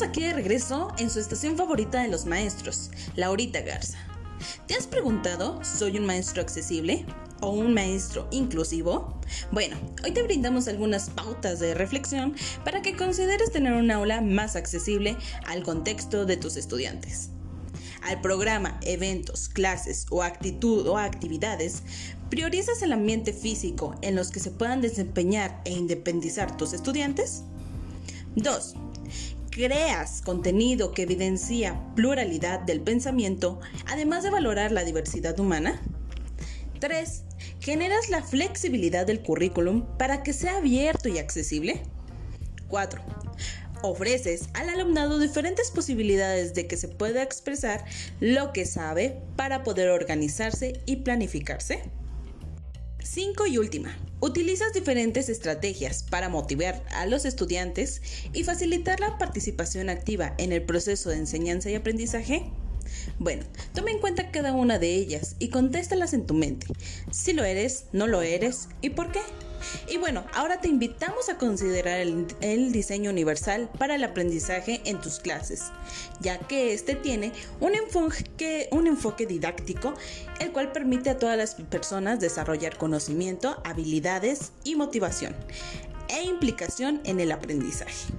Aquí de regreso en su estación favorita de los maestros, Laurita Garza. ¿Te has preguntado, ¿soy un maestro accesible o un maestro inclusivo? Bueno, hoy te brindamos algunas pautas de reflexión para que consideres tener un aula más accesible al contexto de tus estudiantes. Al programa, eventos, clases o actitud o actividades, priorizas el ambiente físico en los que se puedan desempeñar e independizar tus estudiantes. 2 creas contenido que evidencia pluralidad del pensamiento, además de valorar la diversidad humana. 3. Generas la flexibilidad del currículum para que sea abierto y accesible. 4. Ofreces al alumnado diferentes posibilidades de que se pueda expresar lo que sabe para poder organizarse y planificarse. 5 y última. Utilizas diferentes estrategias para motivar a los estudiantes y facilitar la participación activa en el proceso de enseñanza y aprendizaje. Bueno, toma en cuenta cada una de ellas y contéstalas en tu mente. Si lo eres, no lo eres y por qué. Y bueno, ahora te invitamos a considerar el, diseño universal para el aprendizaje en tus clases, ya que este tiene un enfoque, un enfoque didáctico, el cual permite a todas las personas desarrollar conocimiento, habilidades y motivación e implicación en el aprendizaje.